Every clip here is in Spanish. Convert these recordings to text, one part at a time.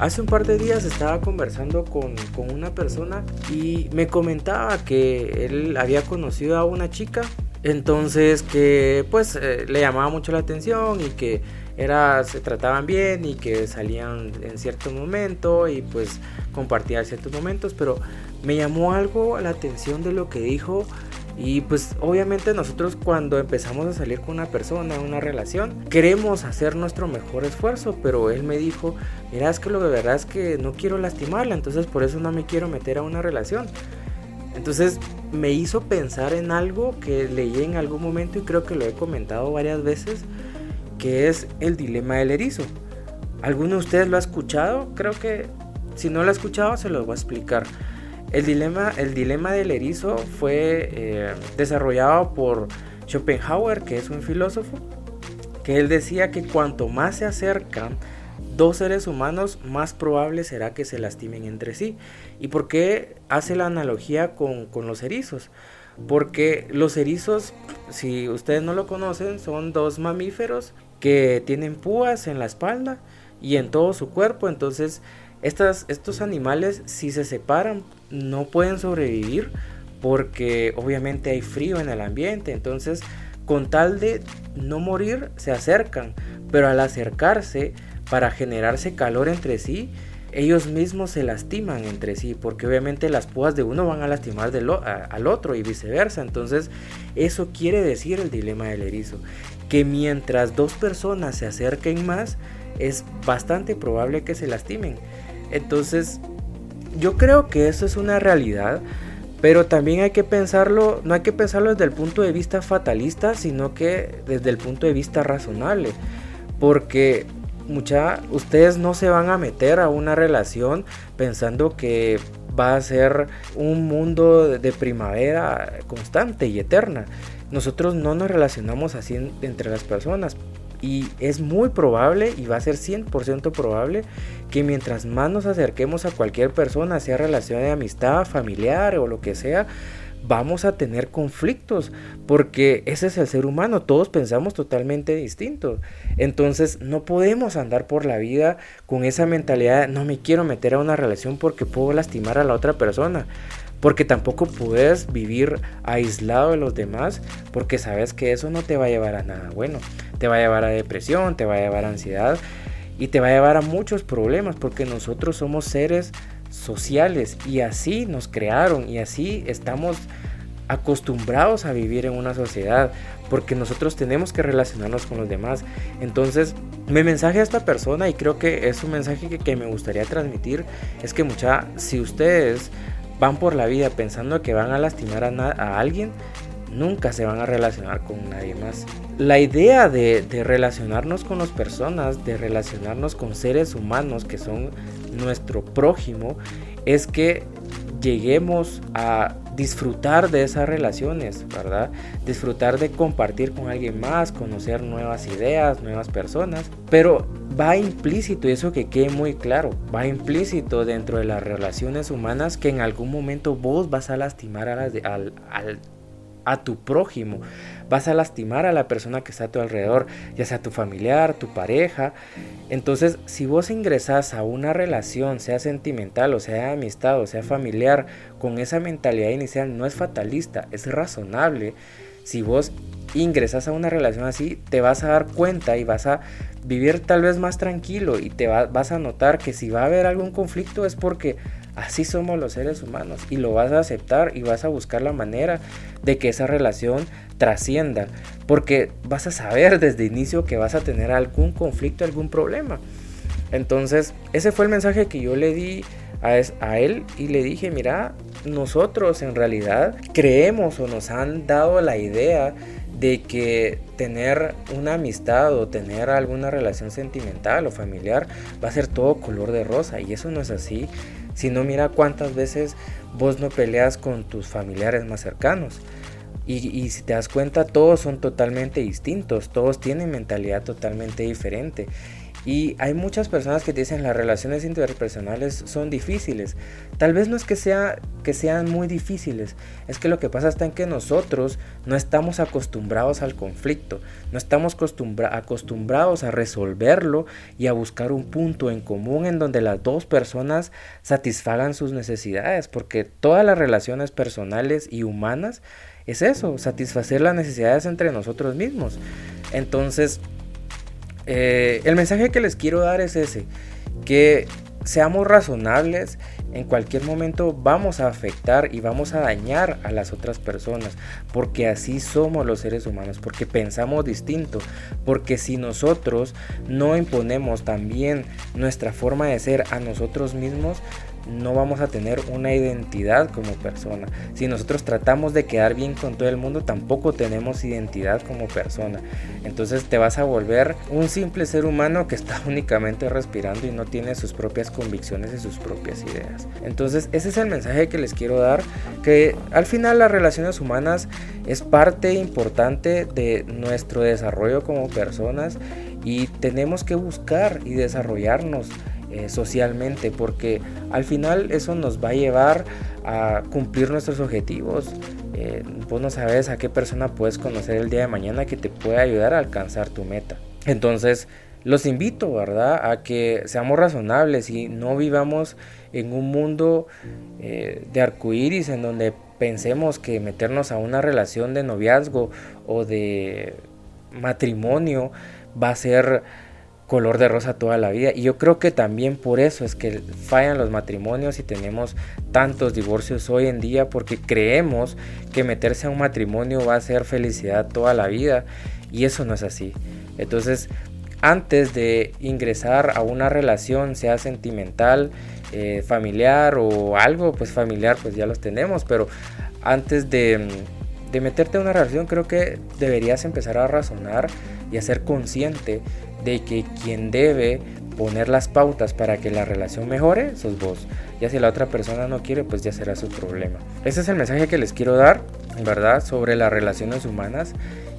Hace un par de días estaba conversando con, con una persona y me comentaba que él había conocido a una chica entonces que pues eh, le llamaba mucho la atención y que era, se trataban bien y que salían en cierto momento y pues compartían ciertos momentos, pero me llamó algo la atención de lo que dijo y pues obviamente nosotros cuando empezamos a salir con una persona, una relación, queremos hacer nuestro mejor esfuerzo, pero él me dijo, mira, es que lo de verdad es que no quiero lastimarla, entonces por eso no me quiero meter a una relación. Entonces me hizo pensar en algo que leí en algún momento y creo que lo he comentado varias veces, que es el dilema del erizo. ¿Alguno de ustedes lo ha escuchado? Creo que si no lo ha escuchado se lo voy a explicar. El dilema, el dilema del erizo fue eh, desarrollado por Schopenhauer, que es un filósofo, que él decía que cuanto más se acercan dos seres humanos, más probable será que se lastimen entre sí. ¿Y por qué hace la analogía con, los erizos? Porque los erizos, si ustedes no lo conocen, son dos mamíferos que tienen púas en la espalda y en todo su cuerpo. Entonces, estas, estos animales, si se separan, no pueden sobrevivir porque obviamente hay frío en el ambiente. Entonces, con tal de no morir, se acercan. Pero al acercarse, para generarse calor entre sí, ellos mismos se lastiman entre sí, porque obviamente las púas de uno van a lastimar al otro y viceversa. Entonces, eso quiere decir el dilema del erizo, que mientras dos personas se acerquen más, es bastante probable que se lastimen. Entonces, yo creo que eso es una realidad, pero también hay que pensarlo, no hay que pensarlo desde el punto de vista fatalista, sino que desde el punto de vista razonable, porque mucha, ustedes no se van a meter a una relación pensando que va a ser un mundo de primavera constante y eterna. Nosotros no nos relacionamos así entre las personas y es muy probable y va a ser 100% probable que mientras más nos acerquemos a cualquier persona, sea relación de amistad, familiar o lo que sea, vamos a tener conflictos, porque ese es el ser humano, todos pensamos totalmente distinto. Entonces no podemos andar por la vida con esa mentalidad, no me quiero meter a una relación porque puedo lastimar a la otra persona. Porque tampoco puedes vivir aislado de los demás porque sabes que eso no te va a llevar a nada bueno. Te va a llevar a depresión, te va a llevar a ansiedad y te va a llevar a muchos problemas porque nosotros somos seres sociales y así nos crearon y así estamos acostumbrados a vivir en una sociedad porque nosotros tenemos que relacionarnos con los demás. Entonces, mi mensaje a esta persona, y creo que es un mensaje que, me gustaría transmitir, es que mucha, si ustedes van por la vida pensando que van a lastimar a, alguien, nunca se van a relacionar con nadie más. La idea de, de, relacionarnos con las personas, de relacionarnos con seres humanos que son nuestro prójimo, es que lleguemos a disfrutar de esas relaciones, ¿verdad? Disfrutar de compartir con alguien más, conocer nuevas ideas, nuevas personas, pero va implícito, y eso que quede muy claro, va implícito dentro de las relaciones humanas que en algún momento vos vas a lastimar a, las al, al a tu prójimo, vas a lastimar a la persona que está a tu alrededor, ya sea tu familiar, tu pareja. Entonces, si vos ingresas a una relación, sea sentimental o sea amistad o sea familiar, con esa mentalidad inicial, no es fatalista, es razonable. Si vos ingresas a una relación así, te vas a dar cuenta y vas a vivir tal vez más tranquilo y te vas a notar que si va a haber algún conflicto es porque Así somos los seres humanos y lo vas a aceptar y vas a buscar la manera de que esa relación trascienda, porque vas a saber desde inicio que vas a tener algún conflicto, algún problema. Entonces, ese fue el mensaje que yo le di a él y le dije, mira, nosotros en realidad creemos o nos han dado la idea de que tener una amistad o tener alguna relación sentimental o familiar va a ser todo color de rosa y eso no es así. Si no, mira cuántas veces vos no peleas con tus familiares más cercanos. Y, si te das cuenta, todos son totalmente distintos, todos tienen mentalidad totalmente diferente. Y hay muchas personas que dicen las relaciones interpersonales son difíciles. Tal vez no es que, sea, que sean muy difíciles, es que lo que pasa está en que nosotros no estamos acostumbrados al conflicto, no estamos acostumbrados a resolverlo y a buscar un punto en común en donde las dos personas satisfagan sus necesidades, porque todas las relaciones personales y humanas es eso, satisfacer las necesidades entre nosotros mismos. Entonces, eh, el mensaje que les quiero dar es ese, que seamos razonables, en cualquier momento vamos a afectar y vamos a dañar a las otras personas, porque así somos los seres humanos, porque pensamos distinto, porque si nosotros no imponemos también nuestra forma de ser a nosotros mismos, no vamos a tener una identidad como persona. Si nosotros tratamos de quedar bien con todo el mundo, tampoco tenemos identidad como persona. Entonces te vas a volver un simple ser humano que está únicamente respirando y no tiene sus propias convicciones y sus propias ideas. Entonces ese es el mensaje que les quiero dar, que al final las relaciones humanas es parte importante de nuestro desarrollo como personas y tenemos que buscar y desarrollarnos eh, socialmente, porque al final eso nos va a llevar a cumplir nuestros objetivos. Eh, vos no sabes a qué persona puedes conocer el día de mañana que te puede ayudar a alcanzar tu meta. Entonces, los invito, ¿verdad?, a que seamos razonables y no vivamos en un mundo eh, de arcoíris en donde pensemos que meternos a una relación de noviazgo o de matrimonio va a ser color de rosa toda la vida. Y yo creo que también por eso es que fallan los matrimonios y tenemos tantos divorcios hoy en día porque creemos que meterse a un matrimonio va a ser felicidad toda la vida y eso no es así. Entonces, antes de ingresar a una relación, sea sentimental, eh, familiar o algo, pues familiar, pues ya los tenemos, pero antes de, de meterte a una relación, creo que deberías empezar a razonar y a ser consciente de que quien debe poner las pautas para que la relación mejore sos vos. Ya si la otra persona no quiere, pues ya será su problema. Ese es el mensaje que les quiero dar, ¿verdad? Sobre las relaciones humanas.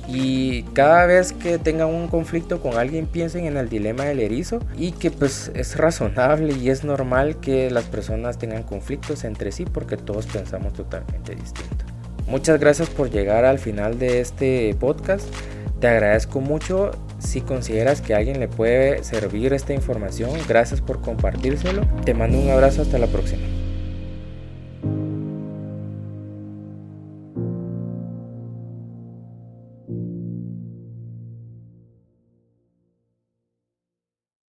Y cada vez que tengan un conflicto con alguien, piensen en el dilema del erizo y que pues es razonable y es normal que las personas tengan conflictos entre sí porque todos pensamos totalmente distinto. Muchas gracias por llegar al final de este podcast. Te agradezco mucho si consideras que a alguien le puede servir esta información, gracias por compartírselo. Te mando un abrazo, hasta la próxima.